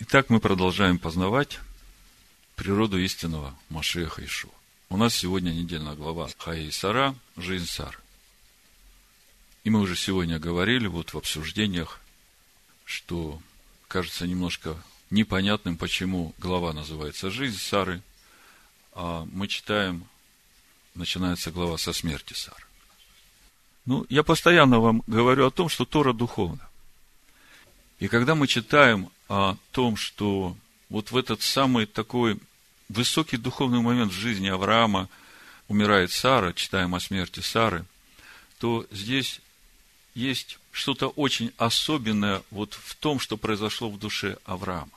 Итак, мы продолжаем познавать природу истинного Машеха Ишу. У нас сегодня недельная глава Хаи Сара, жизнь Сары. И мы уже сегодня говорили вот в обсуждениях, что кажется немножко непонятным, почему глава называется «Жизнь Сары», а мы читаем, начинается глава со смерти Сары. Ну, я постоянно вам говорю о том, что Тора духовна. И когда мы читаем о том, что вот в этот самый такой высокий духовный момент в жизни Авраама умирает Сара, читаем о смерти Сары, то здесь есть что-то очень особенное вот в том, что произошло в душе Авраама.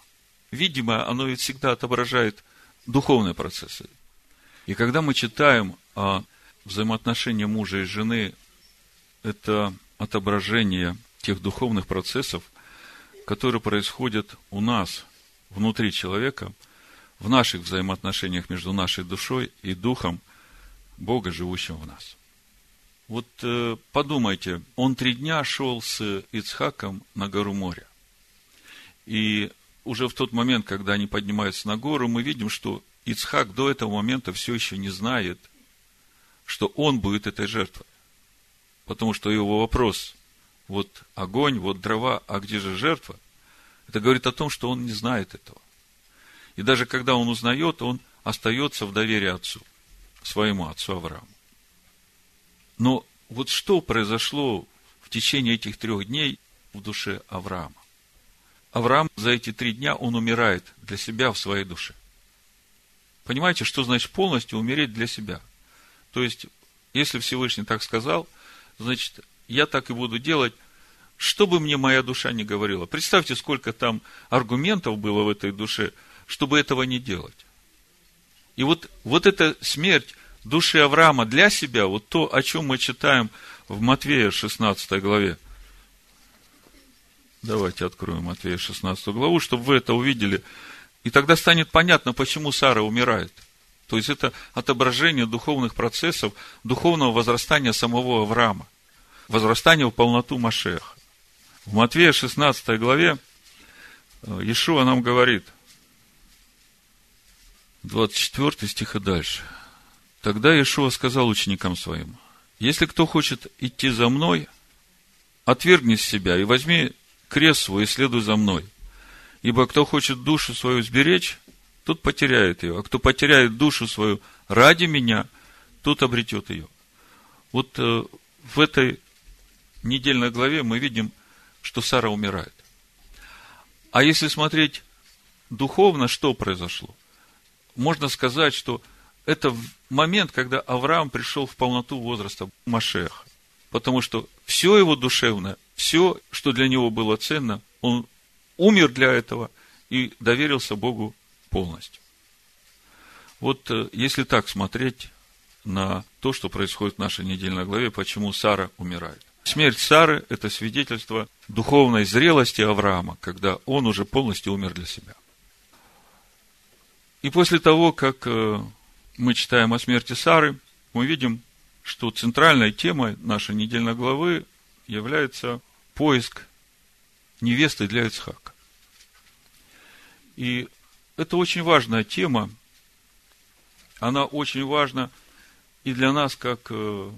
Видимо, оно ведь всегда отображает духовные процессы. И когда мы читаем о взаимоотношении мужа и жены, это отображение тех духовных процессов, которые происходят у нас, внутри человека, в наших взаимоотношениях между нашей душой и духом Бога, живущим в нас. Вот э, подумайте, он три дня шел с Ицхаком на гору моря. И уже в тот момент, когда они поднимаются на гору, мы видим, что Ицхак до этого момента все еще не знает, что он будет этой жертвой. Потому что его вопрос, вот огонь, вот дрова, а где же жертва? Это говорит о том, что он не знает этого. И даже когда он узнает, он остается в доверии отцу, своему отцу Аврааму. Но вот что произошло в течение этих трех дней в душе Авраама? Авраам за эти три дня, он умирает для себя в своей душе. Понимаете, что значит полностью умереть для себя? То есть, если Всевышний так сказал, значит, я так и буду делать, что бы мне моя душа не говорила. Представьте, сколько там аргументов было в этой душе, чтобы этого не делать. И вот, вот эта смерть души Авраама для себя, вот то, о чем мы читаем в Матвея 16 главе. Давайте откроем Матвея 16 главу, чтобы вы это увидели. И тогда станет понятно, почему Сара умирает. То есть это отображение духовных процессов, духовного возрастания самого Авраама, возрастания в полноту Машеха. В Матвея 16 главе э, Иешуа нам говорит, 24 стих и дальше. Тогда Иешуа сказал ученикам своим, если кто хочет идти за мной, отвергни себя и возьми крест свой и следуй за мной. Ибо кто хочет душу свою сберечь, тот потеряет ее. А кто потеряет душу свою ради меня, тот обретет ее. Вот э, в этой недельной главе мы видим что Сара умирает. А если смотреть духовно, что произошло? Можно сказать, что это момент, когда Авраам пришел в полноту возраста Машеха. Потому что все его душевное, все, что для него было ценно, он умер для этого и доверился Богу полностью. Вот э, если так смотреть на то, что происходит в нашей недельной главе, почему Сара умирает. Смерть Сары – это свидетельство духовной зрелости Авраама, когда он уже полностью умер для себя. И после того, как э, мы читаем о смерти Сары, мы видим, что центральной темой нашей недельной главы является поиск невесты для Ицхака. И это очень важная тема. Она очень важна и для нас, как э,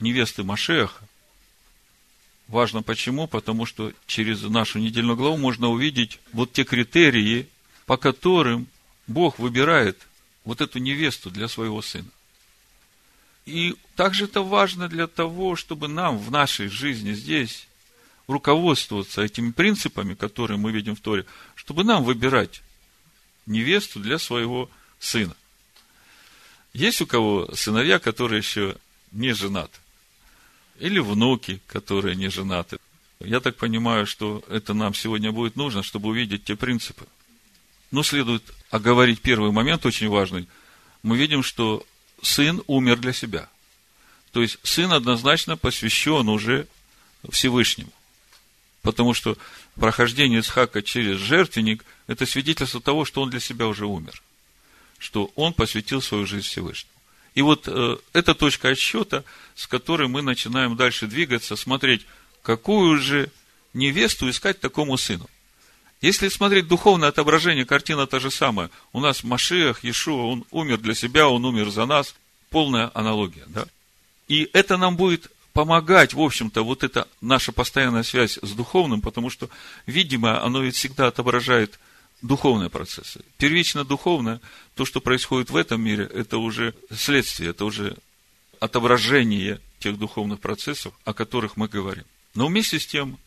невесты Машеха, Важно почему? Потому что через нашу недельную главу можно увидеть вот те критерии, по которым Бог выбирает вот эту невесту для своего сына. И также это важно для того, чтобы нам в нашей жизни здесь руководствоваться этими принципами, которые мы видим в Торе, чтобы нам выбирать невесту для своего сына. Есть у кого сыновья, которые еще не женаты? Или внуки, которые не женаты. Я так понимаю, что это нам сегодня будет нужно, чтобы увидеть те принципы. Но следует оговорить первый момент, очень важный. Мы видим, что сын умер для себя. То есть, сын однозначно посвящен уже Всевышнему. Потому что прохождение Исхака через жертвенник – это свидетельство того, что он для себя уже умер. Что он посвятил свою жизнь Всевышнему. И вот э, эта точка отсчета, с которой мы начинаем дальше двигаться, смотреть, какую же невесту искать такому сыну. Если смотреть духовное отображение, картина та же самая. У нас Машиах, Иешуа, он умер для себя, он умер за нас. Полная аналогия, да? И это нам будет помогать, в общем-то, вот эта наша постоянная связь с духовным, потому что, видимо, оно ведь всегда отображает духовные процессы. Первично духовное, то, что происходит в этом мире, это уже следствие, это уже отображение тех духовных процессов, о которых мы говорим. Но вместе с тем,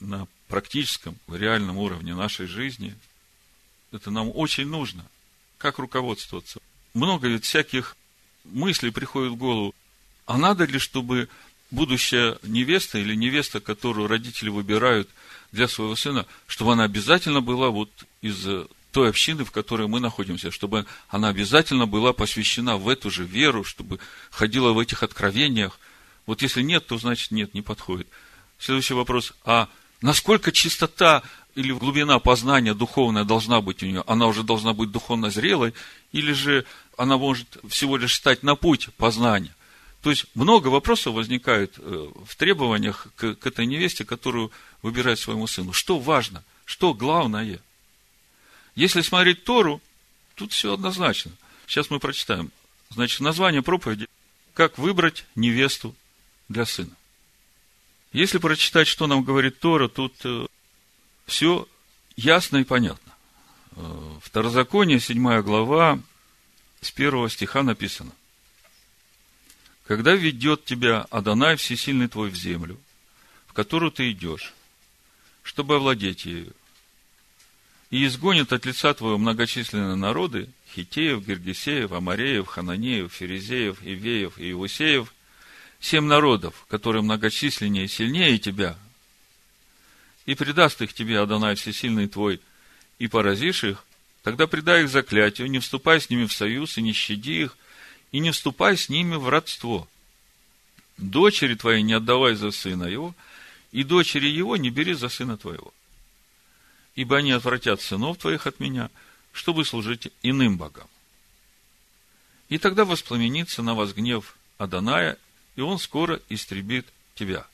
на практическом, реальном уровне нашей жизни, это нам очень нужно. Как руководствоваться? Много ведь всяких мыслей приходит в голову. А надо ли, чтобы будущая невеста или невеста, которую родители выбирают для своего сына, чтобы она обязательно была вот из той общины, в которой мы находимся, чтобы она обязательно была посвящена в эту же веру, чтобы ходила в этих откровениях. Вот если нет, то значит нет, не подходит. Следующий вопрос. А насколько чистота или глубина познания духовная должна быть у нее? Она уже должна быть духовно зрелой, или же она может всего лишь стать на путь познания? То есть много вопросов возникает э, в требованиях к, к этой невесте, которую выбирает своему сыну. Что важно? Что главное? Если смотреть Тору, тут все однозначно. Сейчас мы прочитаем. Значит, название проповеди «Как выбрать невесту для сына». Если прочитать, что нам говорит Тора, тут э, все ясно и понятно. Э, Второзаконие, 7 глава, с первого стиха написано. Когда ведет тебя Адонай Всесильный твой в землю, в которую ты идешь, чтобы овладеть ею, и изгонит от лица твоего многочисленные народы, Хитеев, Гергесеев, Амареев, Хананеев, Ферезеев, Ивеев и Иусеев, семь народов, которые многочисленнее и сильнее тебя, и предаст их тебе, Адонай Всесильный твой, и поразишь их, тогда предай их заклятию, не вступай с ними в союз и не щади их, и не вступай с ними в родство. Дочери твоей не отдавай за сына его, и дочери его не бери за сына твоего. Ибо они отвратят сынов твоих от меня, чтобы служить иным богам. И тогда воспламенится на вас гнев Аданая, и он скоро истребит тебя.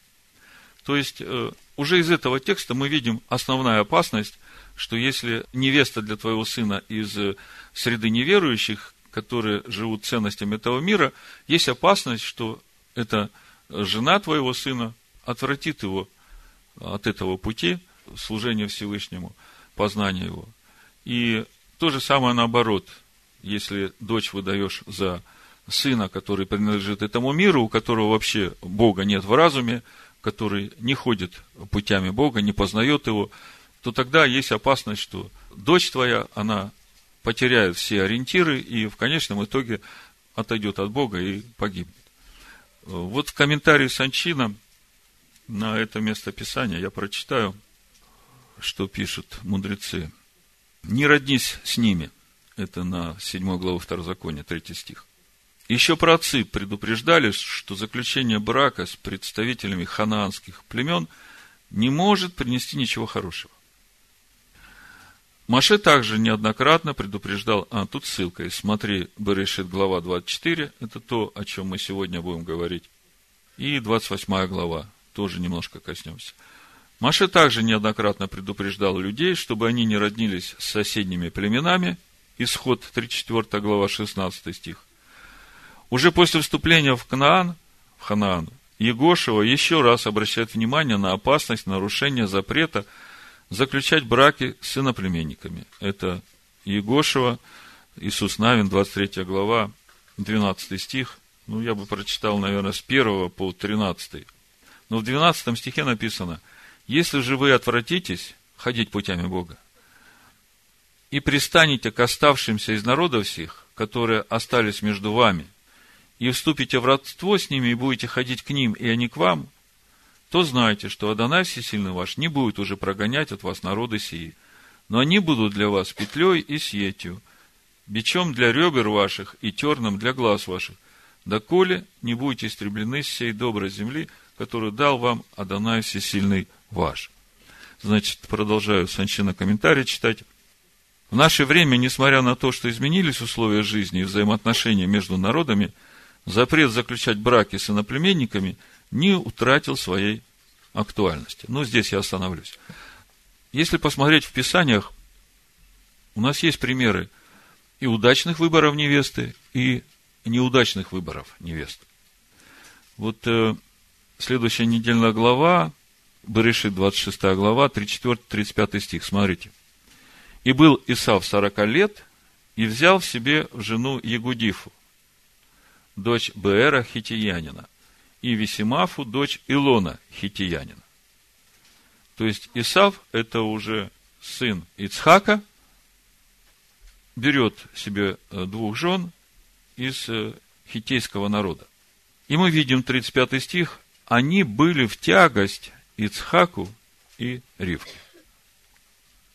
То есть, э, уже из этого текста мы видим основная опасность, что если невеста для твоего сына из э, среды неверующих, которые живут ценностями этого мира, есть опасность, что эта жена твоего сына отвратит его от этого пути служения Всевышнему, познания его. И то же самое наоборот, если дочь выдаешь за сына, который принадлежит этому миру, у которого вообще Бога нет в разуме, который не ходит путями Бога, не познает его, то тогда есть опасность, что дочь твоя, она потеряет все ориентиры и в конечном итоге отойдет от Бога и погибнет. Вот в комментарии Санчина на это место Писания я прочитаю, что пишут мудрецы. «Не роднись с ними». Это на 7 главу Второзакония, 3 стих. Еще праотцы предупреждали, что заключение брака с представителями ханаанских племен не может принести ничего хорошего. Маше также неоднократно предупреждал, а тут ссылка, смотри, Берешит, глава 24, это то, о чем мы сегодня будем говорить, и 28 глава, тоже немножко коснемся. Маше также неоднократно предупреждал людей, чтобы они не роднились с соседними племенами, исход 34 глава 16 стих, уже после вступления в Кнаан, в Ханаан, Егошева еще раз обращает внимание на опасность нарушения запрета заключать браки с иноплеменниками. Это Егошева, Иисус Навин, 23 глава, 12 стих. Ну, я бы прочитал, наверное, с 1 по 13. Но в 12 стихе написано, «Если же вы отвратитесь ходить путями Бога, и пристанете к оставшимся из народов всех, которые остались между вами, и вступите в родство с ними, и будете ходить к ним, и они к вам, то знайте, что Адонай Всесильный ваш не будет уже прогонять от вас народы сии, но они будут для вас петлей и сетью, бичом для ребер ваших и терном для глаз ваших, доколе не будете истреблены с сей доброй земли, которую дал вам Адонай Всесильный ваш. Значит, продолжаю Санчина комментарий читать. В наше время, несмотря на то, что изменились условия жизни и взаимоотношения между народами – запрет заключать браки с иноплеменниками не утратил своей актуальности. Но здесь я остановлюсь. Если посмотреть в Писаниях, у нас есть примеры и удачных выборов невесты, и неудачных выборов невесты. Вот э, следующая недельная глава, Берешит, 26 глава, 34-35 стих, смотрите. «И был Исав 40 лет, и взял в себе в жену Ягудифу, дочь Беэра Хитиянина, и Висимафу, дочь Илона Хитиянина. То есть Исав – это уже сын Ицхака, берет себе э, двух жен из э, хитейского народа. И мы видим 35 стих, они были в тягость Ицхаку и Ривке.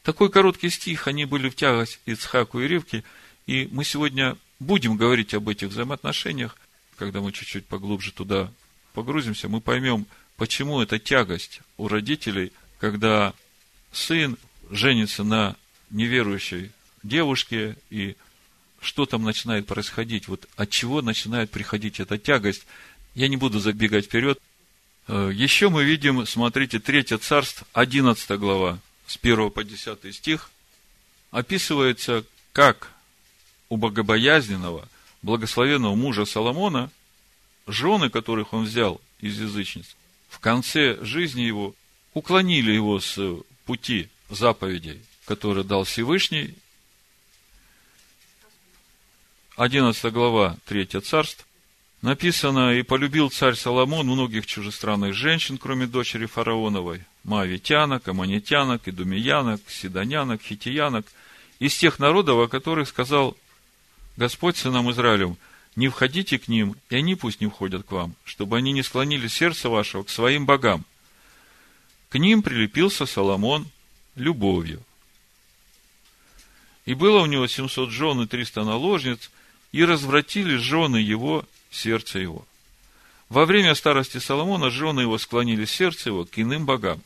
Такой короткий стих, они были в тягость Ицхаку и Ривке, и мы сегодня будем говорить об этих взаимоотношениях, когда мы чуть-чуть поглубже туда погрузимся, мы поймем, почему эта тягость у родителей – когда сын женится на неверующей девушке, и что там начинает происходить, вот от чего начинает приходить эта тягость. Я не буду забегать вперед. Э, еще мы видим, смотрите, Третье царство, 11 глава, с 1 по 10 стих, описывается, как у богобоязненного, благословенного мужа Соломона, жены, которых он взял из язычниц, в конце жизни его уклонили его с пути заповедей, которые дал Всевышний. 11 глава, 3 царств. Написано, и полюбил царь Соломон многих чужестранных женщин, кроме дочери фараоновой, маавитянок, аманитянок, идумиянок, сидонянок, хитиянок, из тех народов, о которых сказал Господь сынам Израилем, не входите к ним, и они пусть не входят к вам, чтобы они не склонили сердце вашего к своим богам – к ним прилепился Соломон любовью. И было у него 700 жен и 300 наложниц, и развратили жены его сердце его. Во время старости Соломона жены его склонили сердце его к иным богам.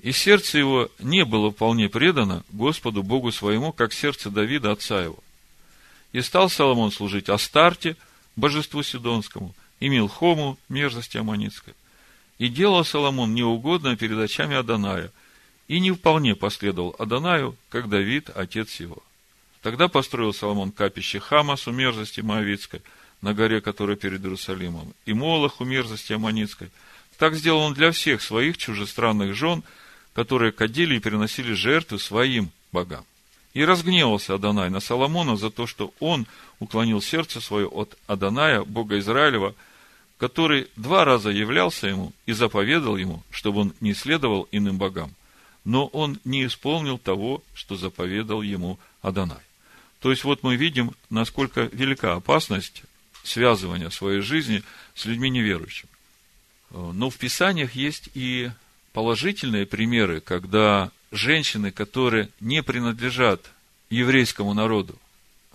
И сердце его не было вполне предано Господу Богу своему, как сердце Давида, отца его. И стал Соломон служить Астарте, божеству Сидонскому, и Милхому, мерзости Аманитской. И делал Соломон неугодно перед очами Аданая, и не вполне последовал Адонаю, как Давид, отец его. Тогда построил Соломон капище Хамасу мерзости Моавицкой, на горе, которая перед Иерусалимом, и Молоху мерзости Аманитской. Так сделал он для всех своих чужестранных жен, которые кадили и приносили жертвы своим богам. И разгневался Адонай на Соломона за то, что он уклонил сердце свое от Аданая, Бога Израилева, который два раза являлся ему и заповедал ему, чтобы он не следовал иным богам. Но он не исполнил того, что заповедал ему Адонай. То есть, вот мы видим, насколько велика опасность связывания своей жизни с людьми неверующими. Но в Писаниях есть и положительные примеры, когда женщины, которые не принадлежат еврейскому народу,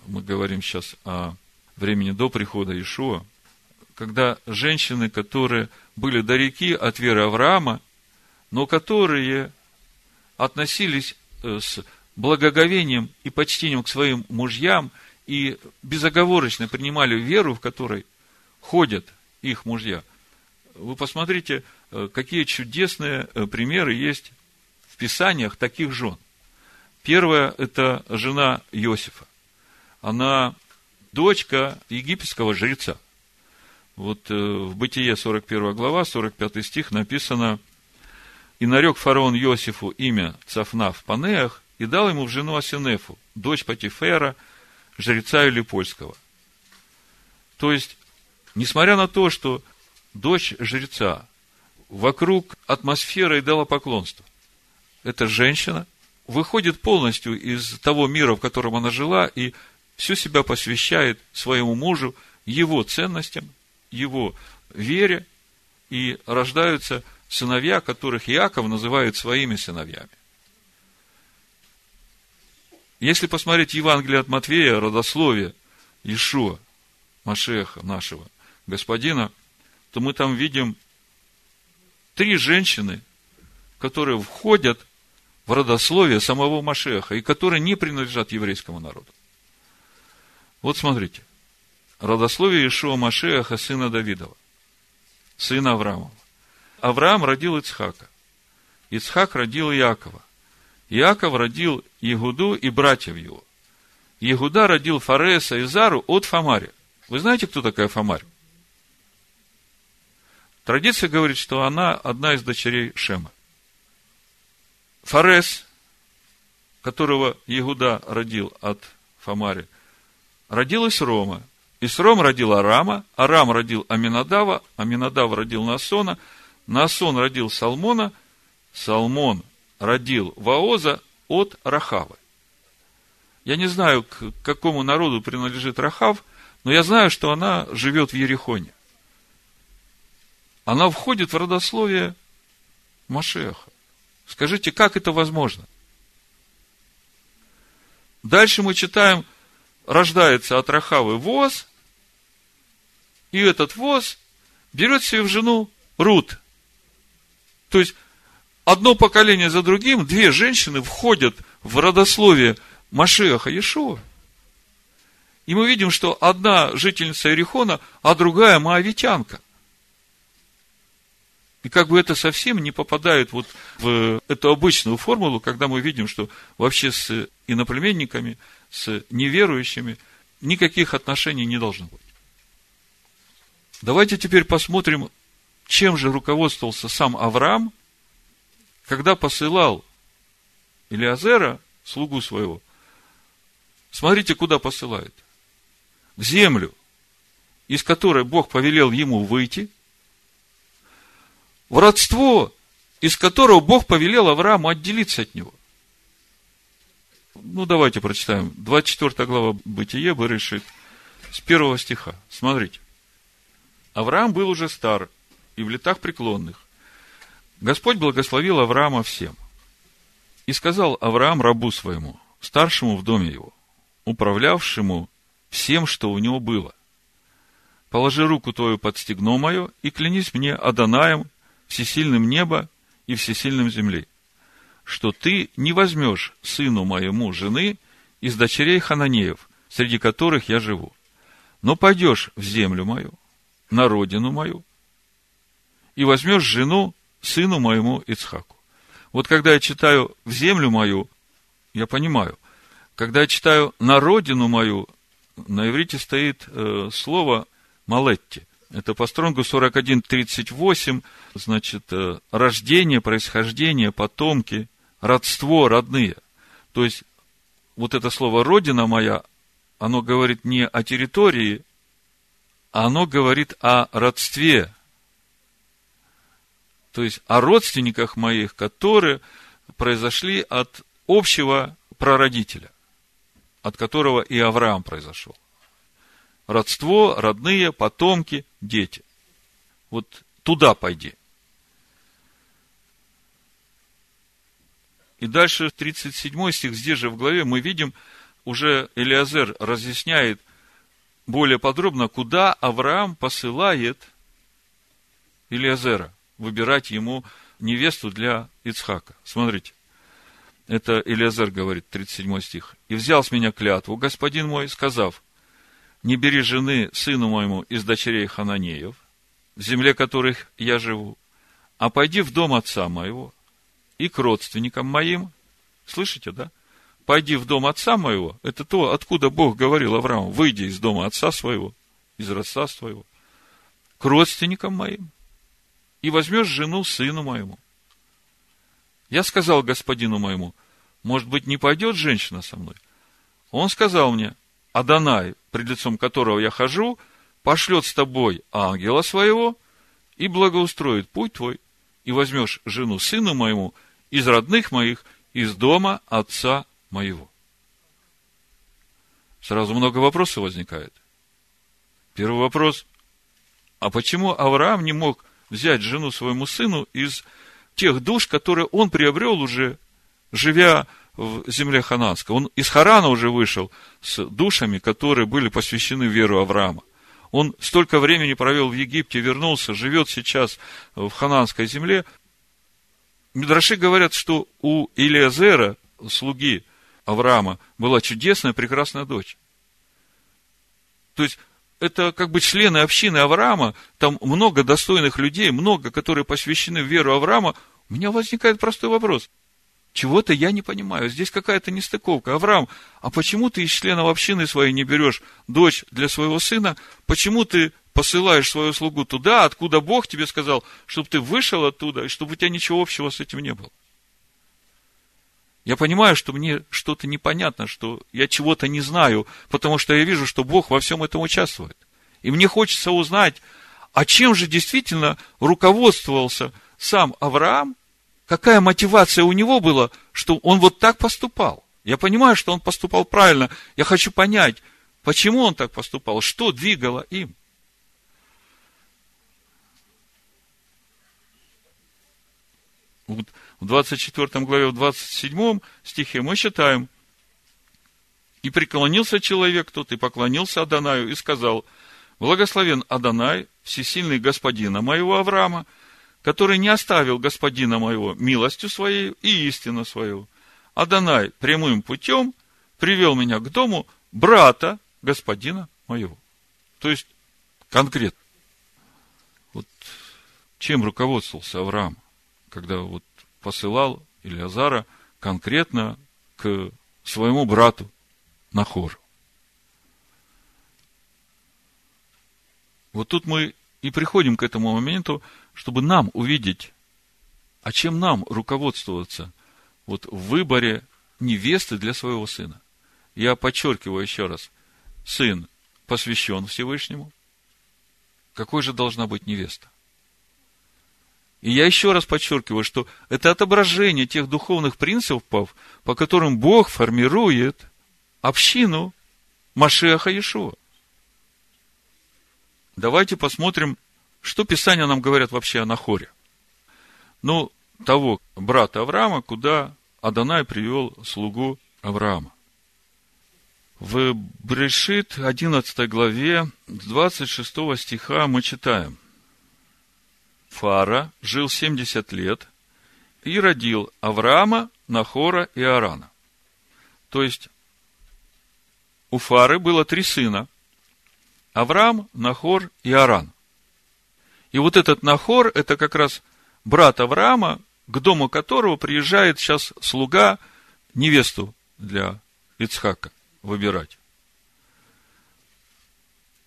мы говорим сейчас о времени до прихода Ишуа, когда женщины, которые были далеки от веры Авраама, но которые относились э, с благоговением и почтением к своим мужьям и безоговорочно принимали веру, в которой ходят их мужья. Вы посмотрите, э, какие чудесные э, примеры есть Писаниях таких жен. Первая – это жена Иосифа. Она дочка египетского жреца – вот э, в Бытие 41 глава, 45 стих написано, «И нарек фараон Иосифу имя Цафнав Панеах, и дал ему в жену Асинефу, дочь Патифера, жреца Илипольского». То есть, несмотря на то, что дочь жреца вокруг атмосфера идолопоклонства, эта женщина выходит полностью из того мира, в котором она жила, и всю себя посвящает своему мужу, его ценностям, его вере, и рождаются сыновья, которых Иаков называет своими сыновьями. Если посмотреть Евангелие от Матвея, родословие Ишуа, Машеха нашего господина, то мы там видим три женщины, которые входят в родословие самого Машеха и которые не принадлежат еврейскому народу. Вот смотрите родословие Ишуа Машеха, сына Давидова, сына Авраамова. Авраам родил Ицхака. Ицхак родил Иакова. Иаков родил Егуду и братьев его. Егуда родил Фареса и Зару от Фамаря. Вы знаете, кто такая Фамарь? Традиция говорит, что она одна из дочерей Шема. Фарес, которого Егуда родил от Фамари, родилась Рома. И с Ром родил Арама, Арам родил Аминадава, Аминадав родил Насона, Насон родил Салмона, Салмон родил Ваоза от Рахавы. Я не знаю, к какому народу принадлежит Рахав, но я знаю, что она живет в Ерехоне. Она входит в родословие Машеха. Скажите, как это возможно? Дальше мы читаем, рождается от Рахавы воз, и этот воз берет себе в жену Рут. То есть, одно поколение за другим, две женщины входят в родословие Машеха Иешуа. И мы видим, что одна жительница Иерихона, а другая моавитянка. И как бы это совсем не попадает вот в эту обычную формулу, когда мы видим, что вообще с иноплеменниками, с неверующими никаких отношений не должно быть. Давайте теперь посмотрим, чем же руководствовался сам Авраам, когда посылал Илиазера, слугу своего. Смотрите, куда посылает. В землю, из которой Бог повелел ему выйти, в родство, из которого Бог повелел Аврааму отделиться от него. Ну, давайте прочитаем. 24 глава Бытие, решит с первого стиха. Смотрите. Авраам был уже стар и в летах преклонных. Господь благословил Авраама всем. И сказал Авраам рабу своему, старшему в доме его, управлявшему всем, что у него было. Положи руку твою под стегно мое и клянись мне Адонаем, всесильным неба и всесильным земли, что ты не возьмешь сыну моему жены из дочерей Хананеев, среди которых я живу, но пойдешь в землю мою, на родину мою и возьмешь жену сыну моему Ицхаку. Вот когда я читаю в землю мою, я понимаю. Когда я читаю на родину мою, на иврите стоит э, слово малетти. Это по стронгу 41.38, значит, э, рождение, происхождение, потомки, родство, родные. То есть, вот это слово «родина моя», оно говорит не о территории, оно говорит о родстве, то есть о родственниках моих, которые произошли от общего прародителя, от которого и Авраам произошел. Родство, родные, потомки, дети. Вот туда пойди. И дальше 37 стих, здесь же в главе мы видим, уже Элиазер разъясняет более подробно, куда Авраам посылает Илиазера выбирать ему невесту для Ицхака. Смотрите. Это Илиазер говорит, 37 стих. «И взял с меня клятву, господин мой, сказав, не бери жены сыну моему из дочерей Хананеев, в земле которых я живу, а пойди в дом отца моего и к родственникам моим». Слышите, да? пойди в дом отца моего, это то, откуда Бог говорил Аврааму, выйди из дома отца своего, из родства своего, к родственникам моим, и возьмешь жену сыну моему. Я сказал господину моему, может быть, не пойдет женщина со мной? Он сказал мне, Адонай, пред лицом которого я хожу, пошлет с тобой ангела своего и благоустроит путь твой, и возьмешь жену сыну моему из родных моих, из дома отца моего. Сразу много вопросов возникает. Первый вопрос. А почему Авраам не мог взять жену своему сыну из тех душ, которые он приобрел уже, живя в земле Хананской? Он из Харана уже вышел с душами, которые были посвящены веру Авраама. Он столько времени провел в Египте, вернулся, живет сейчас в хананской земле. Мидраши говорят, что у Илиазера, слуги Авраама была чудесная, прекрасная дочь. То есть, это как бы члены общины Авраама, там много достойных людей, много, которые посвящены веру Авраама, У меня возникает простой вопрос. Чего-то я не понимаю. Здесь какая-то нестыковка. Авраам, а почему ты из членов общины своей не берешь дочь для своего сына? Почему ты посылаешь свою слугу туда, откуда Бог тебе сказал, чтобы ты вышел оттуда, и чтобы у тебя ничего общего с этим не было? Я понимаю, что мне что-то непонятно, что я чего-то не знаю, потому что я вижу, что Бог во всем этом участвует. И мне хочется узнать, а чем же действительно руководствовался сам Авраам, какая мотивация у него была, что он вот так поступал. Я понимаю, что он поступал правильно. Я хочу понять, почему он так поступал, что двигало им. В 24 главе, в 27 стихе мы читаем, «И преклонился человек тот, и поклонился Адонаю, и сказал, Благословен Адонай, всесильный господина моего Авраама, который не оставил господина моего милостью своей и истину свою. Адонай прямым путем привел меня к дому брата господина моего. То есть, конкретно. Вот чем руководствовался Авраам, когда вот посылал Илиазара конкретно к своему брату Нахору. Вот тут мы и приходим к этому моменту, чтобы нам увидеть, а чем нам руководствоваться вот в выборе невесты для своего сына. Я подчеркиваю еще раз, сын посвящен Всевышнему. Какой же должна быть невеста? И я еще раз подчеркиваю, что это отображение тех духовных принципов, по которым Бог формирует общину Машеха Иешуа. Давайте посмотрим, что Писания нам говорят вообще о Нахоре. Ну, того брата Авраама, куда Адонай привел слугу Авраама. В Брешит 11 главе 26 стиха мы читаем – Фара жил 70 лет и родил Авраама, Нахора и Арана. То есть, у Фары было три сына. Авраам, Нахор и Аран. И вот этот Нахор, это как раз брат Авраама, к дому которого приезжает сейчас слуга невесту для Ицхака выбирать.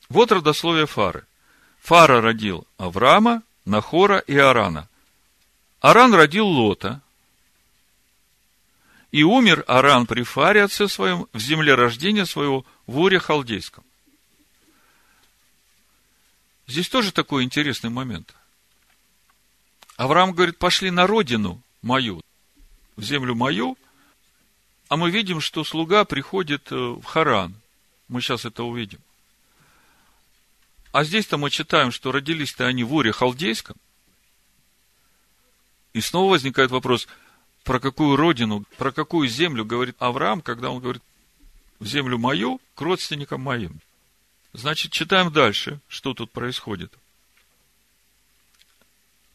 Вот родословие Фары. Фара родил Авраама, Нахора и Арана. Аран родил Лота. И умер Аран при Фаре, отце своем, в земле рождения своего, в Уре Халдейском. Здесь тоже такой интересный момент. Авраам говорит, пошли на родину мою, в землю мою, а мы видим, что слуга приходит э, в Харан. Мы сейчас это увидим. А здесь-то мы читаем, что родились-то они в Уре Халдейском. И снова возникает вопрос, про какую родину, про какую землю говорит Авраам, когда он говорит, в землю мою, к родственникам моим. Значит, читаем дальше, что тут происходит.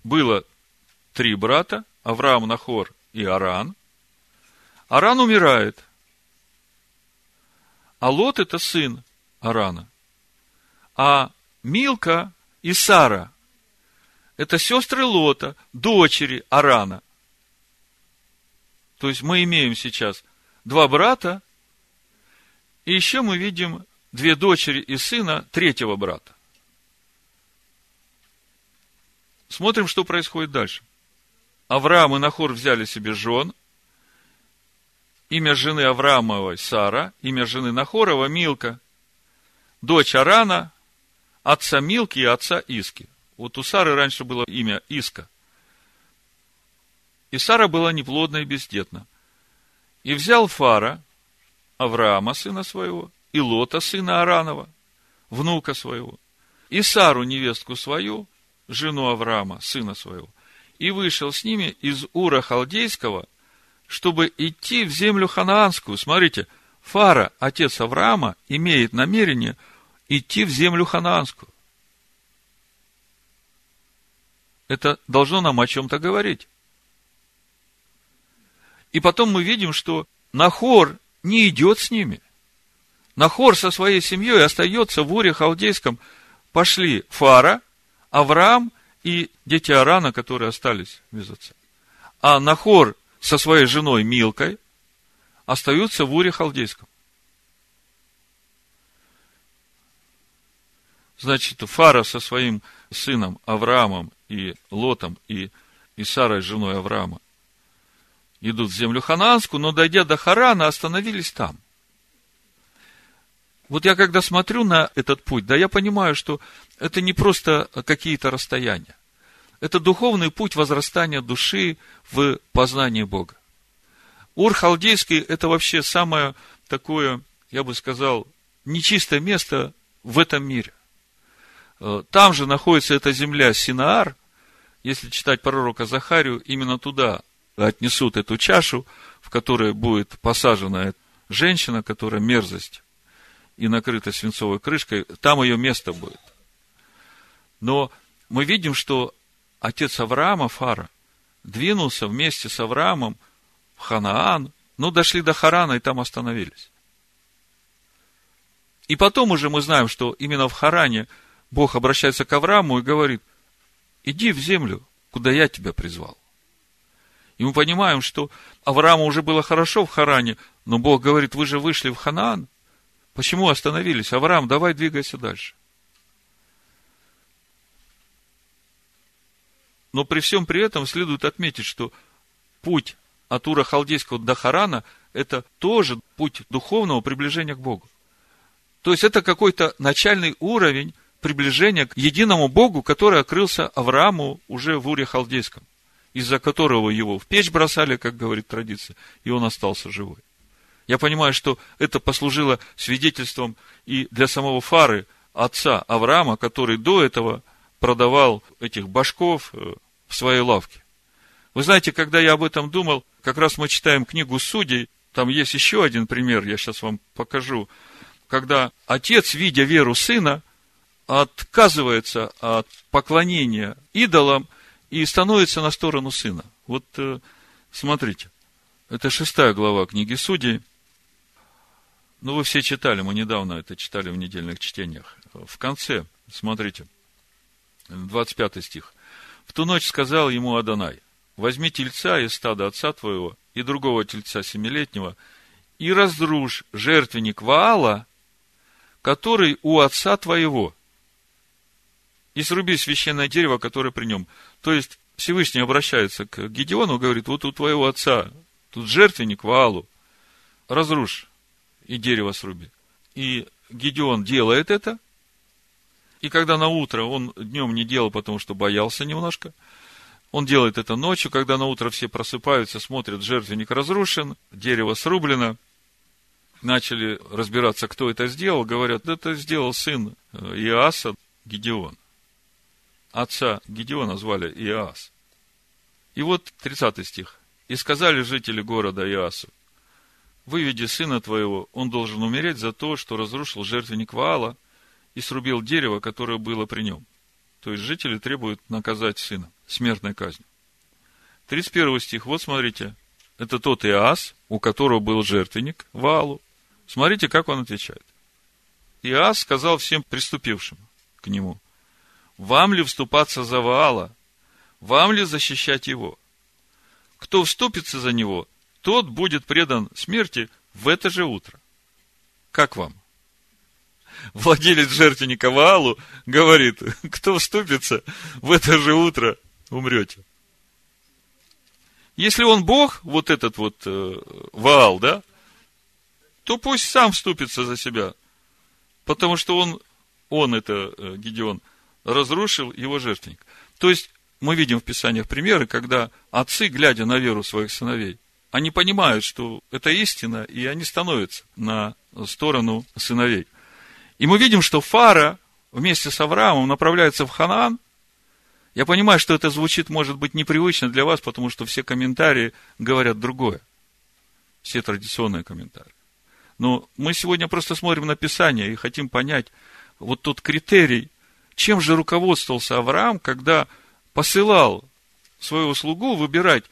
Было три брата, Авраам, Нахор и Аран. Аран умирает. А Лот это сын Арана. А Милка и Сара. Это сестры Лота, дочери Арана. То есть мы имеем сейчас два брата, и еще мы видим две дочери и сына третьего брата. Смотрим, что происходит дальше. Авраам и Нахор взяли себе жен. Имя жены Авраамовой Сара, имя жены Нахорова Милка. Дочь Арана отца Милки и отца Иски. Вот у Сары раньше было имя Иска. И Сара была неплодна и бездетна. И взял Фара, Авраама, сына своего, и Лота, сына Аранова, внука своего, и Сару, невестку свою, жену Авраама, сына своего, и вышел с ними из Ура Халдейского, чтобы идти в землю ханаанскую. Смотрите, Фара, отец Авраама, имеет намерение – идти в землю ханаанскую. Это должно нам о чем-то говорить. И потом мы видим, что Нахор не идет с ними. Нахор со своей семьей остается в Уре Халдейском. Пошли Фара, Авраам и дети Арана, которые остались без отца. А Нахор со своей женой Милкой остаются в Уре Халдейском. Значит, Фара со своим сыном Авраамом и Лотом и, и Сарой, женой Авраама, идут в землю Ханаанскую, но дойдя до Харана, остановились там. Вот я когда смотрю на этот путь, да, я понимаю, что это не просто какие-то расстояния. Это духовный путь возрастания души в познании Бога. Ур Халдейский – это вообще самое такое, я бы сказал, нечистое место в этом мире. Э, там же находится эта земля Синаар. Если читать пророка Захарию, именно туда отнесут эту чашу, в которой будет посажена женщина, которая мерзость и накрыта свинцовой крышкой, там ее место будет. Но мы видим, что отец Авраама, Фара, двинулся вместе с Авраамом в Ханаан, ну, дошли до Харана и там остановились. И потом уже мы знаем, что именно в Харане Бог обращается к Аврааму и говорит, иди в землю, куда я тебя призвал. И мы понимаем, что Аврааму уже было хорошо в Харане, но Бог говорит, вы же вышли в Ханаан. Почему остановились? Авраам, давай двигайся дальше. Но при всем при этом следует отметить, что путь от Ура Халдейского до Харана – это тоже путь духовного приближения к Богу. То есть, это какой-то начальный уровень приближения к единому Богу, который открылся Аврааму уже в Уре Халдейском из-за которого его в печь бросали, как говорит традиция, и он остался живой. Я понимаю, что это послужило свидетельством и для самого Фары, отца Авраама, который до этого продавал этих башков э, в своей лавке. Вы знаете, когда я об этом думал, как раз мы читаем книгу судей, там есть еще один пример, я сейчас вам покажу, когда отец, видя веру сына, отказывается от поклонения идолам и становится на сторону сына. Вот э, смотрите, это шестая глава книги Судей. Ну, вы все читали, мы недавно это читали в недельных чтениях. В конце, смотрите, 25 стих. В ту ночь сказал ему Адонай, возьми тельца из стада отца твоего и другого тельца семилетнего, и разрушь жертвенник Ваала, который у отца твоего, и сруби священное дерево, которое при нем. То есть, Всевышний обращается к Гедеону, говорит, вот у твоего отца тут жертвенник Ваалу, разрушь и дерево сруби. И Гедеон делает это, и когда на утро он днем не делал, потому что боялся немножко, он делает это ночью, когда на утро все просыпаются, смотрят, жертвенник разрушен, дерево срублено, начали разбираться, кто это сделал, говорят, это сделал сын Иаса, Гедеон отца Гедеона звали Иоас. И вот 30 стих. «И сказали жители города Иоасу, выведи сына твоего, он должен умереть за то, что разрушил жертвенник Ваала и срубил дерево, которое было при нем». То есть, жители требуют наказать сына смертной казнью. 31 стих, вот смотрите, это тот Иоас, у которого был жертвенник Ваалу. Смотрите, как он отвечает. Иоас сказал всем приступившим к нему, вам ли вступаться за Ваала? Вам ли защищать его? Кто вступится за него, тот будет предан смерти в это же утро. Как вам? Владелец жертвенника Ваалу говорит, кто вступится, в это же утро умрете. Если он Бог, вот этот вот э, Ваал, да, то пусть сам вступится за себя. Потому что он, он это э, Гедеон – разрушил его жертвенник. То есть, мы видим в Писаниях примеры, когда отцы, глядя на веру своих сыновей, они понимают, что это истина, и они становятся на сторону сыновей. И мы видим, что Фара вместе с Авраамом направляется в Ханаан. Я понимаю, что это звучит, может быть, непривычно для вас, потому что все комментарии говорят другое. Все традиционные комментарии. Но мы сегодня просто смотрим на Писание и хотим понять вот тот критерий, чем же руководствовался Авраам, когда посылал своего слугу выбирать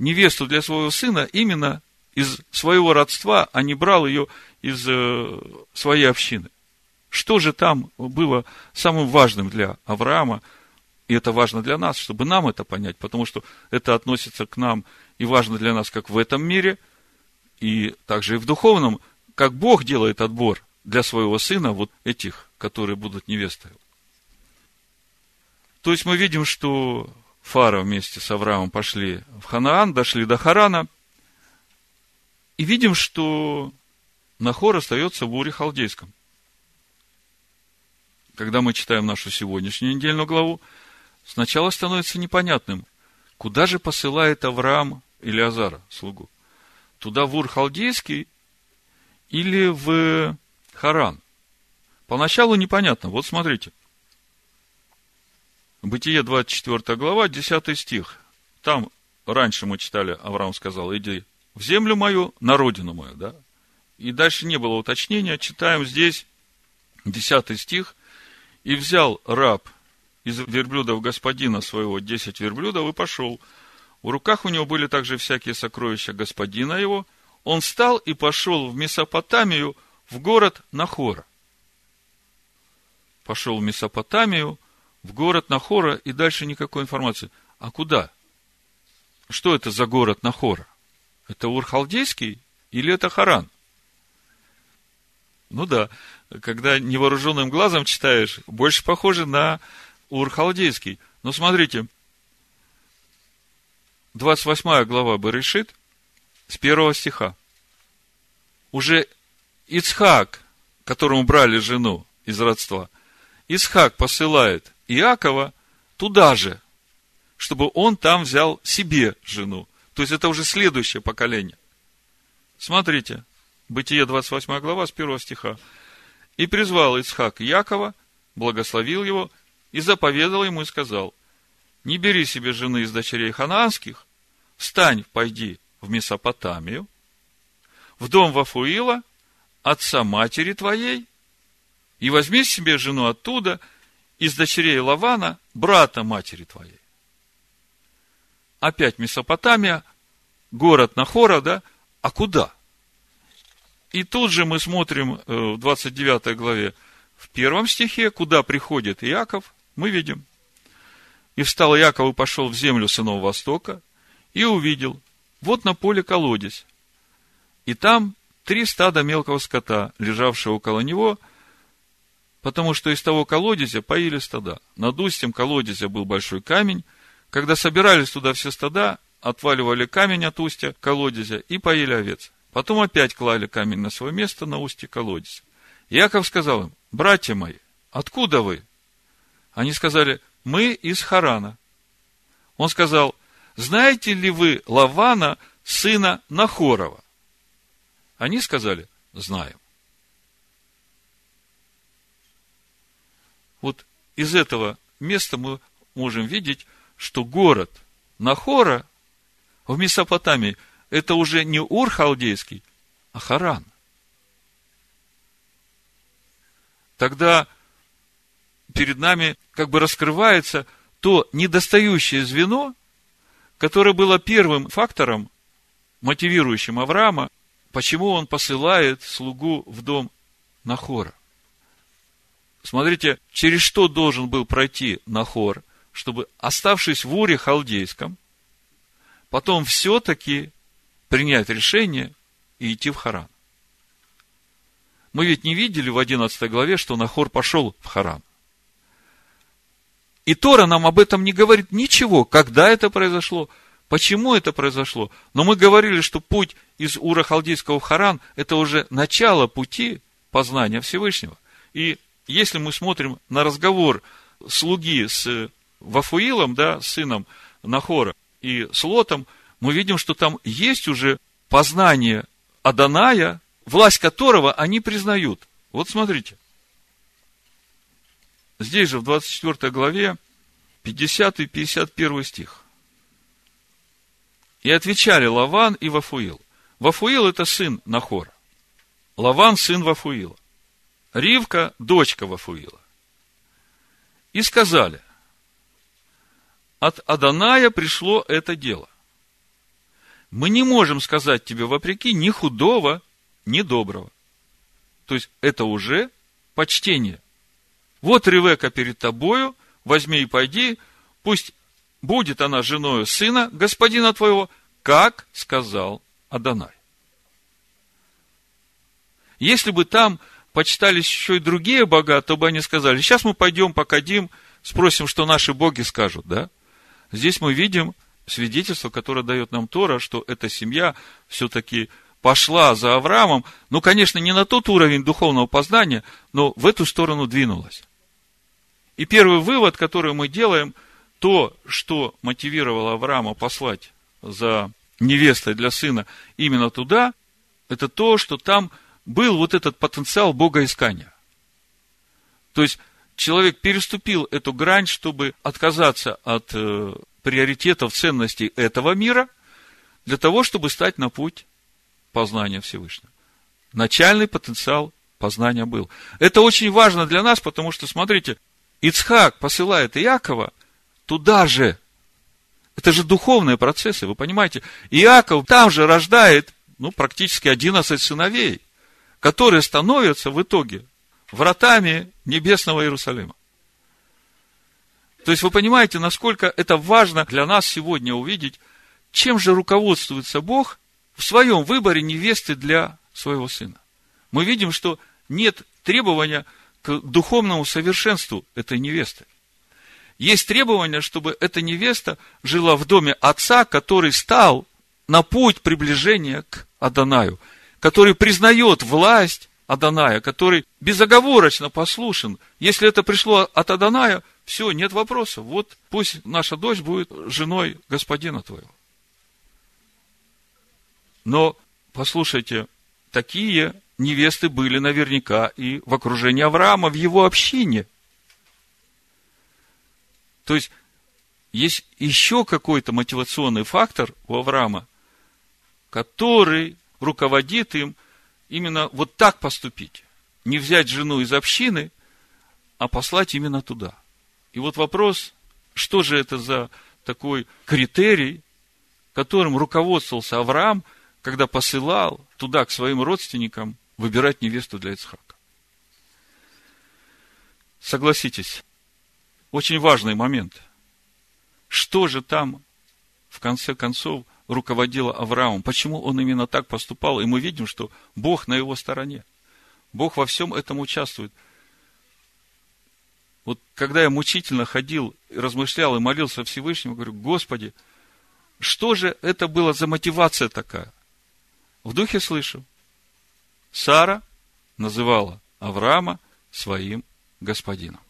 невесту для своего сына именно из своего родства, а не брал ее из э, своей общины? Что же там было самым важным для Авраама И это важно для нас, чтобы нам это понять, потому что это относится к нам и важно для нас как в этом мире, и также и в духовном, как Бог делает отбор для своего сына, вот этих, которые будут невестой. То есть мы видим, что Фара вместе с Авраамом пошли в Ханаан, дошли до Харана, и видим, что Нахор остается в Уре Халдейском. Когда мы читаем нашу сегодняшнюю недельную главу, сначала становится непонятным, куда же посылает Авраам Илиазара, слугу. Туда в Ур-Халдейский или в Харан. Поначалу непонятно. Вот смотрите. Бытие 24 глава, 10 стих. Там раньше мы читали, Авраам сказал, иди в землю мою, на родину мою, да? И дальше не было уточнения. Читаем здесь 10 стих. И взял раб из верблюдов господина своего 10 верблюдов и пошел. В руках у него были также всякие сокровища господина его. Он встал и пошел в Месопотамию, в город Нахора. Пошел в Месопотамию, в город Нахора, и дальше никакой информации. А куда? Что это за город Нахора? Это Урхалдейский или это Харан? Ну да, когда невооруженным глазом читаешь, больше похоже на Урхалдейский. Но смотрите, 28 глава Берешит, с первого стиха. Уже Ицхак, которому брали жену из родства, Исхак посылает Иакова туда же, чтобы он там взял себе жену. То есть это уже следующее поколение. Смотрите, Бытие 28 глава с 1 стиха. «И призвал Исхак Якова, благословил его, и заповедал ему и сказал, не бери себе жены из дочерей ханаанских, встань, пойди в Месопотамию, в дом Вафуила, отца матери твоей, и возьми себе жену оттуда, из дочерей Лавана, брата матери твоей. Опять Месопотамия, город Нахора, да? А куда? И тут же мы смотрим э, в 29 главе, в первом стихе, куда приходит Иаков, мы видим. И встал Иаков и пошел в землю сынов Востока, и увидел, вот на поле колодец. И там три стада мелкого скота, лежавшего около него – потому что из того колодезя поили стада. Над устьем колодезя был большой камень. Когда собирались туда все стада, отваливали камень от устья колодезя и поили овец. Потом опять клали камень на свое место на устье колодезя. Яков сказал им, братья мои, откуда вы? Они сказали, мы из Харана. Он сказал, знаете ли вы Лавана, сына Нахорова? Они сказали, знаем. Вот из этого места мы можем видеть, что город Нахора в Месопотамии это уже не Ур халдейский, а Харан. Тогда перед нами как бы раскрывается то недостающее звено, которое было первым фактором, мотивирующим Авраама, почему он посылает слугу в дом Нахора. Смотрите, через что должен был пройти Нахор, чтобы, оставшись в Уре Халдейском, потом все-таки принять решение и идти в Харан. Мы ведь не видели в 11 главе, что Нахор пошел в Харан. И Тора нам об этом не говорит ничего, когда это произошло, почему это произошло. Но мы говорили, что путь из Ура Халдейского в Харан – это уже начало пути познания Всевышнего. И если мы смотрим на разговор слуги с Вафуилом, да, сыном Нахора, и с Лотом, мы видим, что там есть уже познание Аданая, власть которого они признают. Вот смотрите. Здесь же в 24 главе 50 и 51 стих. И отвечали Лаван и Вафуил. Вафуил это сын Нахора. Лаван сын Вафуила. Ривка, дочка Вафуила. И сказали, от Аданая пришло это дело. Мы не можем сказать тебе вопреки ни худого, ни доброго. То есть, это уже почтение. Вот Ревека перед тобою, возьми и пойди, пусть будет она женою сына господина твоего, как сказал Адонай. Если бы там почитались еще и другие бога, то бы они сказали, сейчас мы пойдем покадим, спросим, что наши боги скажут, да? Здесь мы видим свидетельство, которое дает нам Тора, что эта семья все-таки пошла за Авраамом, ну, конечно, не на тот уровень духовного познания, но в эту сторону двинулась. И первый вывод, который мы делаем, то, что мотивировало Авраама послать за невестой для сына именно туда, это то, что там был вот этот потенциал богоискания. То есть, человек переступил эту грань, чтобы отказаться от э, приоритетов, ценностей этого мира, для того, чтобы стать на путь познания Всевышнего. Начальный потенциал познания был. Это очень важно для нас, потому что, смотрите, Ицхак посылает Иакова туда же. Это же духовные процессы, вы понимаете. Иаков там же рождает, ну, практически 11 сыновей, которые становятся в итоге вратами небесного Иерусалима. То есть вы понимаете, насколько это важно для нас сегодня увидеть, чем же руководствуется Бог в своем выборе невесты для своего сына. Мы видим, что нет требования к духовному совершенству этой невесты. Есть требование, чтобы эта невеста жила в доме отца, который стал на путь приближения к Адонаю, который признает власть Аданая, который безоговорочно послушен. Если это пришло от Аданая, все, нет вопросов. Вот пусть наша дочь будет женой господина твоего. Но, послушайте, такие невесты были наверняка и в окружении Авраама, в его общине. То есть, есть еще какой-то мотивационный фактор у Авраама, который руководит им – именно вот так поступить. Не взять жену из общины, а послать именно туда. И вот вопрос, что же это за такой критерий, которым руководствовался Авраам, когда посылал туда к своим родственникам выбирать невесту для Ицхака. Согласитесь, очень важный момент. Что же там, в конце концов, руководила Авраамом. Почему он именно так поступал? И мы видим, что Бог на его стороне. Бог во всем этом участвует. Вот когда я мучительно ходил, размышлял и молился Всевышнему, говорю, Господи, что же это было за мотивация такая? В духе слышу. Сара называла Авраама своим господином.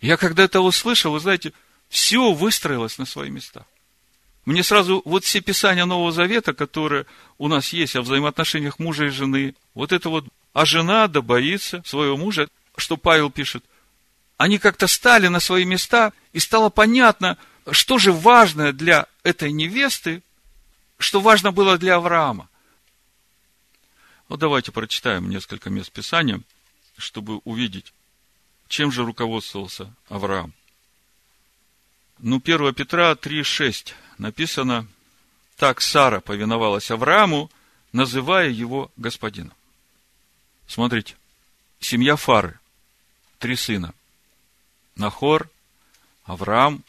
Я когда это услышал, вы знаете, все выстроилось на свои места. Мне сразу вот все писания Нового Завета, которые у нас есть о взаимоотношениях мужа и жены, вот это вот, а жена да боится своего мужа, что Павел пишет, они как-то стали на свои места, и стало понятно, что же важное для этой невесты, что важно было для Авраама. Вот давайте прочитаем несколько мест Писания, чтобы увидеть, чем же руководствовался Авраам. Ну, 1 Петра 3,6 написано, так Сара повиновалась Аврааму, называя его господином. Смотрите, семья Фары, три сына. Нахор, Авраам,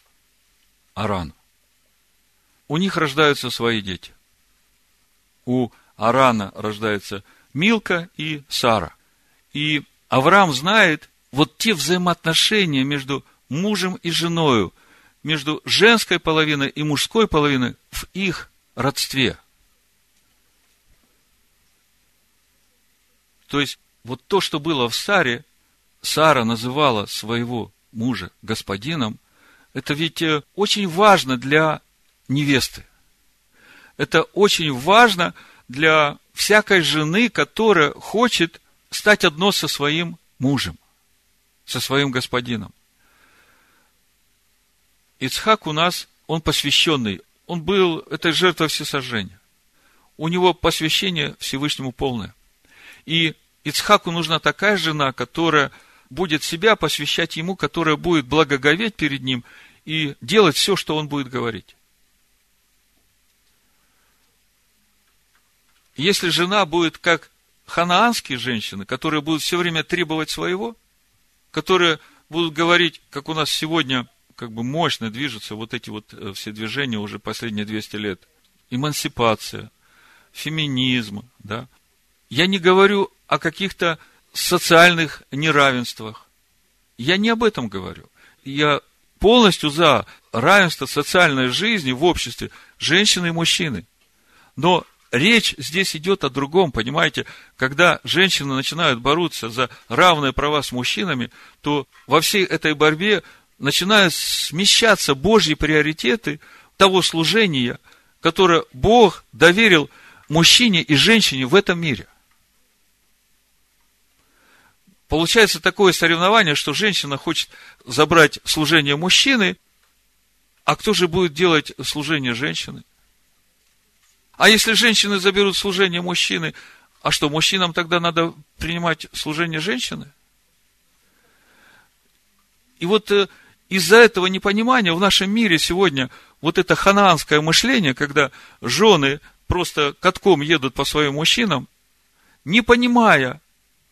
Аран. У них рождаются свои дети. У Арана рождается Милка и Сара. И Авраам знает вот те взаимоотношения между мужем и женою – между женской половиной и мужской половиной в их родстве. То есть, вот то, что было в Саре, Сара называла своего мужа господином, это ведь э, очень важно для невесты. Это очень важно для всякой жены, которая хочет стать одно со своим мужем, со своим господином. Ицхак у нас, он посвященный, он был этой жертвой всесожжения. У него посвящение Всевышнему полное. И Ицхаку нужна такая жена, которая будет себя посвящать ему, которая будет благоговеть перед ним и делать все, что он будет говорить. Если жена будет как ханаанские женщины, которые будут все время требовать своего, которые будут говорить, как у нас сегодня как бы мощно движутся вот эти вот э, все движения уже последние 200 лет. Эмансипация, феминизм, да. Я не говорю о каких-то социальных неравенствах. Я не об этом говорю. Я полностью за равенство социальной жизни в обществе женщины и мужчины. Но речь здесь идет о другом, понимаете? Когда женщины начинают бороться за равные права с мужчинами, то во всей этой борьбе начинают смещаться Божьи приоритеты того служения, которое Бог доверил мужчине и женщине в этом мире. Получается такое соревнование, что женщина хочет забрать служение мужчины, а кто же будет делать служение женщины? А если женщины заберут служение мужчины, а что, мужчинам тогда надо принимать служение женщины? И вот э, из-за этого непонимания в нашем мире сегодня вот это ханаанское мышление, когда жены просто катком едут по своим мужчинам, не понимая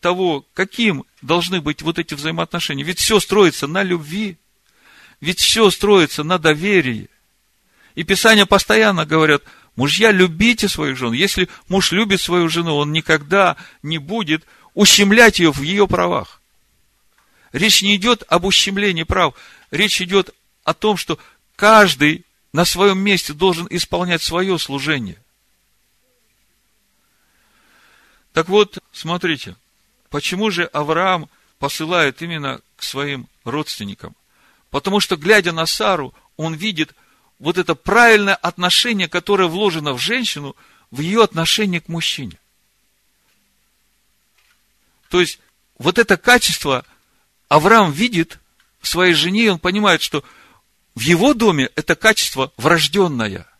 того, каким должны быть вот эти взаимоотношения. Ведь все строится на любви, ведь все строится на доверии. И Писания постоянно говорят, мужья, любите своих жен. Если муж любит свою жену, он никогда не будет ущемлять ее в ее правах. Речь не идет об ущемлении прав, речь идет о том, что каждый на своем месте должен исполнять свое служение. Так вот, смотрите, почему же Авраам посылает именно к своим родственникам? Потому что, глядя на Сару, он видит вот это правильное отношение, которое вложено в женщину, в ее отношение к мужчине. То есть, вот это качество Авраам видит своей жене, и он понимает, что в его доме это качество врожденное –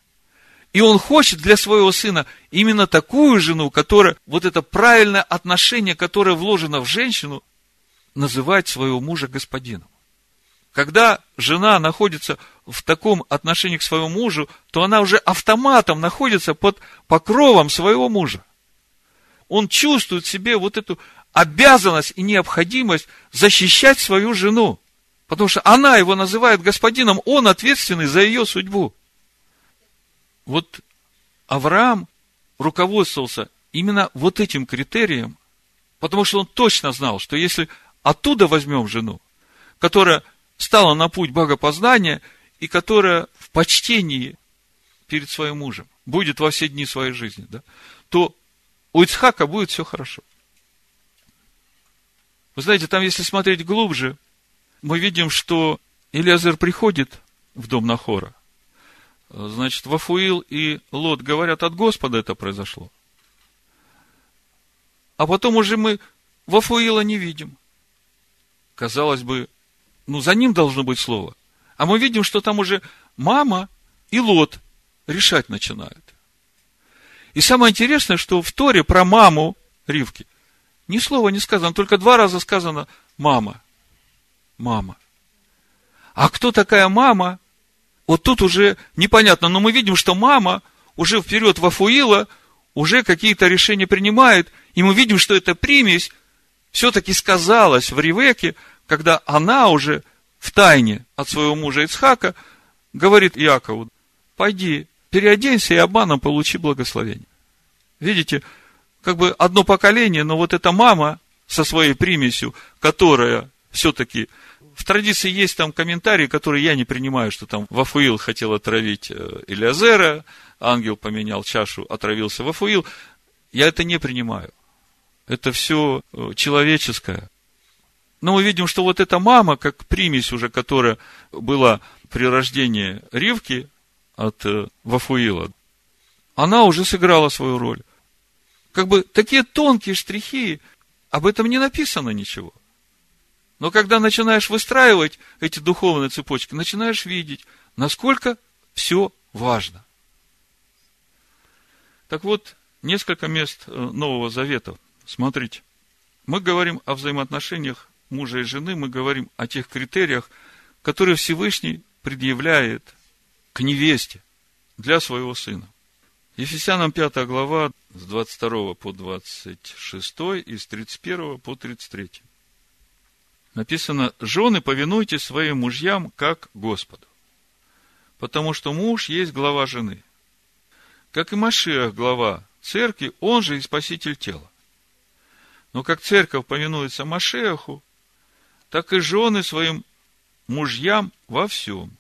и он хочет для своего сына именно такую жену, которая, вот это правильное отношение, которое вложено в женщину, называть своего мужа господином. Когда жена находится в таком отношении к своему мужу, то она уже автоматом находится под покровом своего мужа. Он чувствует в себе вот эту обязанность и необходимость защищать свою жену. Потому что она его называет господином, он ответственный за ее судьбу. Вот Авраам руководствовался именно вот этим критерием, потому что он точно знал, что если оттуда возьмем жену, которая стала на путь богопознания и которая в почтении перед своим мужем будет во все дни своей жизни, да, то у Ицхака будет все хорошо. Вы знаете, там, если смотреть глубже, мы видим, что Илиазер приходит в дом Нахора – Значит, Вафуил и Лот говорят, от Господа это произошло. А потом уже мы Вафуила не видим. Казалось бы, ну, за ним должно быть слово. А мы видим, что там уже мама и Лот решать начинают. И самое интересное, что в Торе про маму Ривки ни слова не сказано, только два раза сказано мама. Мама. А кто такая мама, вот тут уже непонятно, но мы видим, что мама уже вперед Вафуила уже какие-то решения принимает, и мы видим, что эта примесь все-таки сказалась в Ривеке, когда она уже в тайне от своего мужа Ицхака говорит Якову, пойди, переоденься и обманом получи благословение. Видите, как бы одно поколение, но вот эта мама со своей примесью, которая все-таки в традиции есть там комментарии, которые я не принимаю, что там Вафуил хотел отравить э, Илиазера, ангел поменял чашу, отравился Вафуил. Я это не принимаю. Это все э, человеческое. Но мы видим, что вот эта мама, как примесь уже, которая была при рождении Ривки от э, Вафуила, она уже сыграла свою роль. Как бы такие тонкие штрихи, об этом не написано ничего – но когда начинаешь выстраивать эти духовные цепочки, начинаешь видеть, насколько все важно. Так вот, несколько мест э, Нового Завета. Смотрите. Мы говорим о взаимоотношениях мужа и жены, мы говорим о тех критериях, которые Всевышний предъявляет к невесте для своего сына. Ефесянам 5 глава с 22 по 26 и с 31 по 33. Написано, жены, повинуйтесь своим мужьям, как Господу. Потому что муж есть глава жены. Как и Машиах глава церкви, он же и спаситель тела. Но как церковь повинуется Машиаху, так и жены своим мужьям во всем.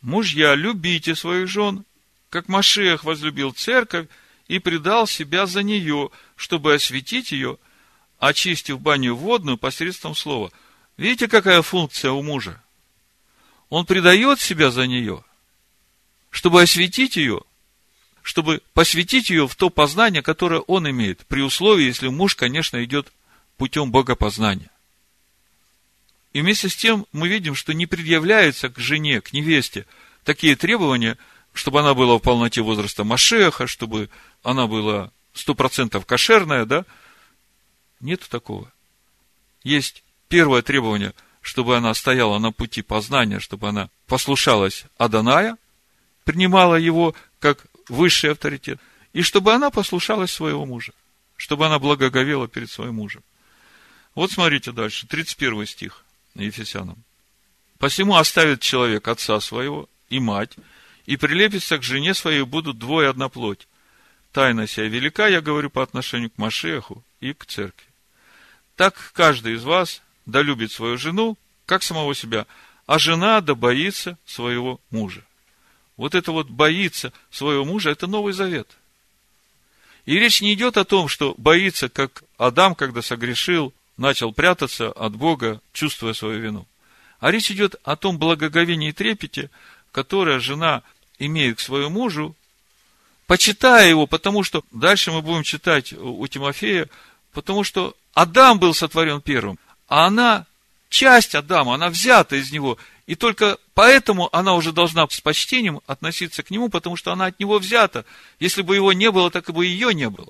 Мужья, любите своих жен, как Машиах возлюбил церковь и предал себя за нее, чтобы осветить ее, очистив баню водную посредством слова. Видите, какая функция у мужа? Он предает себя за нее, чтобы осветить ее, чтобы посвятить ее в то познание, которое он имеет, при условии, если муж, конечно, идет путем богопознания. И вместе с тем мы видим, что не предъявляются к жене, к невесте такие требования, чтобы она была в полноте возраста Машеха, чтобы она была сто процентов кошерная, да? Нет такого. Есть первое требование, чтобы она стояла на пути познания, чтобы она послушалась Аданая, принимала его как высший авторитет, и чтобы она послушалась своего мужа, чтобы она благоговела перед своим мужем. Вот смотрите дальше, 31 стих. Ефесянам. Посему оставит человек отца своего и мать, и прилепится к жене своей будут двое одна плоть. Тайна сия велика, я говорю, по отношению к Машеху и к церкви. Так каждый из вас да любит свою жену, как самого себя, а жена да боится своего мужа. Вот это вот боится своего мужа, это Новый Завет. И речь не идет о том, что боится, как Адам, когда согрешил, начал прятаться от Бога, чувствуя свою вину. А речь идет о том благоговении и трепете, которое жена имеет к своему мужу, почитая его, потому что, дальше мы будем читать у Тимофея, потому что Адам был сотворен первым, а она часть Адама, она взята из него, и только поэтому она уже должна с почтением относиться к нему, потому что она от него взята. Если бы его не было, так и бы ее не было.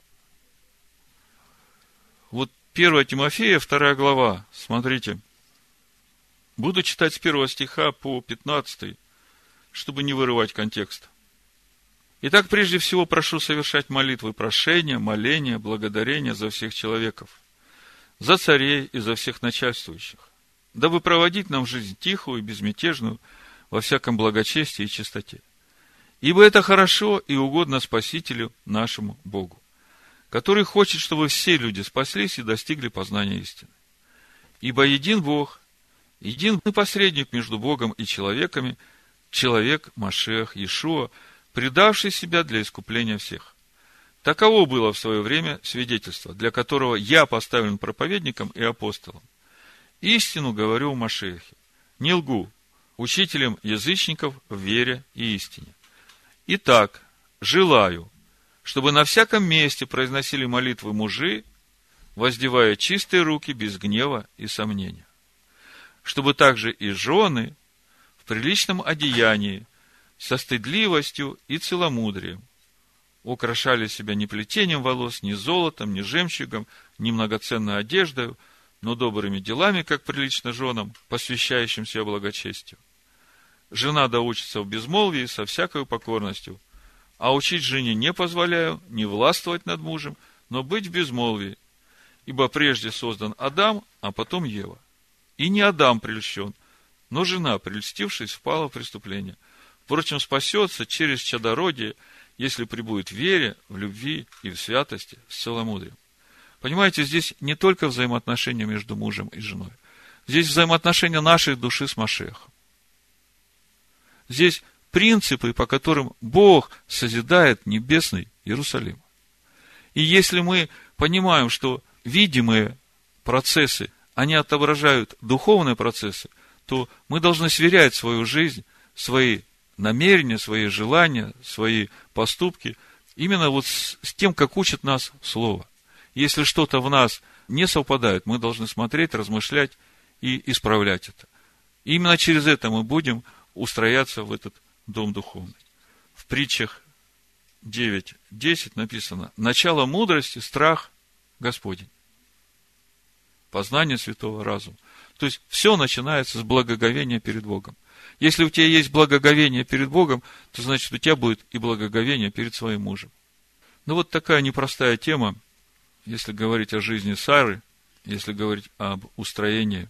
Вот 1 Тимофея, 2 глава, смотрите. Буду читать с первого стиха по 15, чтобы не вырывать контекст. Итак, прежде всего прошу совершать молитвы прошения, моления, благодарения за всех человеков, за царей и за всех начальствующих, дабы проводить нам жизнь тихую и безмятежную во всяком благочестии и чистоте. Ибо это хорошо и угодно Спасителю нашему Богу который хочет, чтобы все люди спаслись и достигли познания истины. Ибо един Бог, един посредник между Богом и человеками, человек Машех Иешуа, предавший себя для искупления всех. Таково было в свое время свидетельство, для которого я поставлен проповедником и апостолом. Истину говорю в Машехе, не лгу, учителем язычников в вере и истине. Итак, желаю, чтобы на всяком месте произносили молитвы мужи, воздевая чистые руки без гнева и сомнения. Чтобы также и жены в приличном одеянии, со стыдливостью и целомудрием, украшали себя не плетением волос, ни золотом, ни жемчугом, ни многоценной одеждой, но добрыми делами, как прилично женам, посвящающим себя благочестию. Жена да учится в безмолвии со всякой покорностью – а учить жене не позволяю, не властвовать над мужем, но быть в безмолвии. Ибо прежде создан Адам, а потом Ева. И не Адам прельщен, но жена, прельстившись, впала в преступление. Впрочем, спасется через чадородие, если прибудет в вере, в любви и в святости с целомудрием. Понимаете, здесь не только взаимоотношения между мужем и женой. Здесь взаимоотношения нашей души с Машехом. Здесь принципы, по которым Бог созидает небесный Иерусалим. И если мы понимаем, что видимые процессы, они отображают духовные процессы, то мы должны сверять свою жизнь, свои намерения, свои желания, свои поступки именно вот с, с тем, как учит нас Слово. Если что-то в нас не совпадает, мы должны смотреть, размышлять и исправлять это. И именно через это мы будем устрояться в этот дом духовный. В притчах 9.10 написано, начало мудрости – страх Господень. Познание святого разума. То есть, все начинается с благоговения перед Богом. Если у тебя есть благоговение перед Богом, то значит, у тебя будет и благоговение перед своим мужем. Ну, вот такая непростая тема, если говорить о жизни Сары если говорить об устроении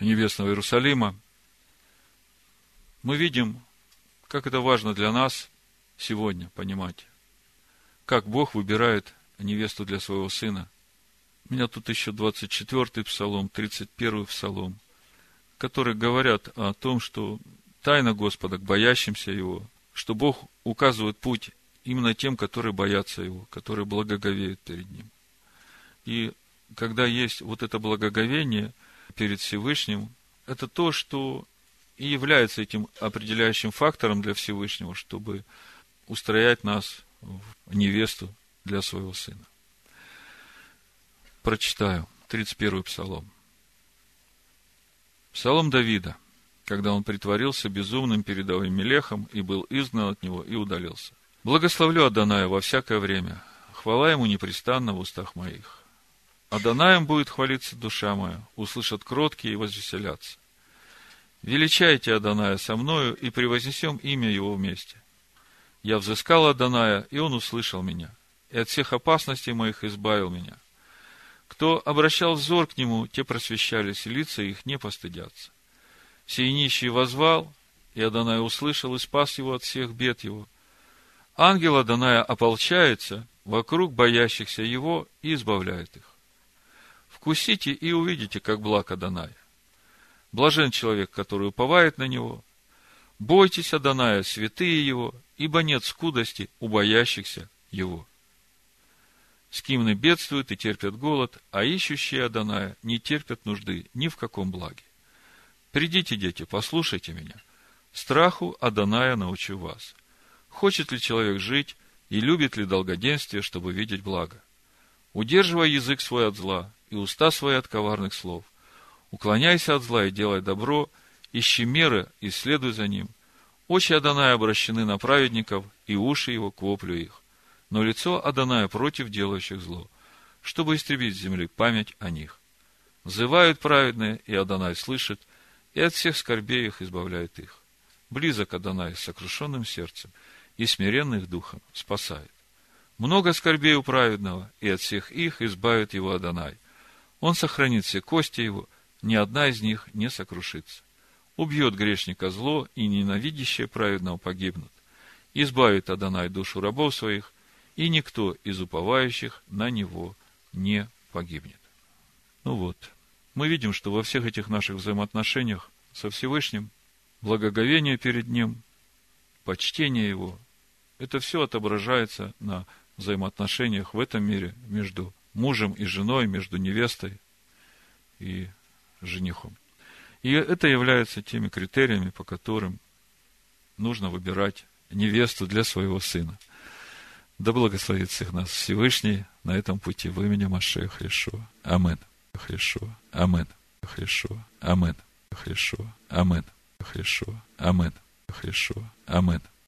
небесного Иерусалима, мы видим, как это важно для нас сегодня понимать, как Бог выбирает невесту для своего сына. У меня тут еще 24-й псалом, 31-й псалом, которые говорят о том, что тайна Господа к боящимся Его, что Бог указывает путь именно тем, которые боятся Его, которые благоговеют перед Ним. И когда есть вот это благоговение перед Всевышним, это то, что и является этим определяющим фактором для Всевышнего, чтобы устроять нас в невесту для своего сына. Прочитаю 31-й псалом. Псалом Давида, когда он притворился безумным перед Авимелехом и был изгнан от него и удалился. Благословлю Адоная во всякое время, хвала ему непрестанно в устах моих. Адонаем будет хвалиться душа моя, услышат кроткие и возвеселятся. Величайте Адоная со мною и превознесем имя его вместе. Я взыскал Адоная, и он услышал меня, и от всех опасностей моих избавил меня. Кто обращал взор к нему, те просвещались, и лица их не постыдятся. Сей нищий возвал, и Адонай услышал и спас его от всех бед его. Ангел Адоная ополчается вокруг боящихся его и избавляет их. Вкусите и увидите, как благ Адоная. Блажен человек, который уповает на него. Бойтесь Адоная, святые его, ибо нет скудости у боящихся его. Скимны бедствуют и терпят голод, а ищущие Адоная не терпят нужды ни в каком благе. Придите, дети, послушайте меня. Страху Адоная научу вас. Хочет ли человек жить и любит ли долгоденствие, чтобы видеть благо? Удерживай язык свой от зла и уста свои от коварных слов – Уклоняйся от зла и делай добро, ищи меры и следуй за ним. Очи Адоная обращены на праведников, и уши его к воплю их. Но лицо Адоная против делающих зло, чтобы истребить с земли память о них. Взывают праведные, и Адонай слышит, и от всех скорбей их избавляет их. Близок Адонай с сокрушенным сердцем, и смиренных духом спасает. Много скорбей у праведного, и от всех их избавит его Адонай. Он сохранит все кости его, ни одна из них не сокрушится. Убьет грешника зло, и ненавидящие праведного погибнут. Избавит Адонай душу рабов своих, и никто из уповающих на него не погибнет. Ну вот, мы видим, что во всех этих наших взаимоотношениях со Всевышним, благоговение перед Ним, почтение Его, это все отображается на взаимоотношениях в этом мире между мужем и женой, между невестой и женихом. И это является теми критериями, по которым нужно выбирать невесту для своего сына. Да благословит всех нас Всевышний на этом пути в имени Машея Христова. Амин. Христова. Амин. Христова. Амин. Христова. Амин. Христова. Амин. Христова. Амин.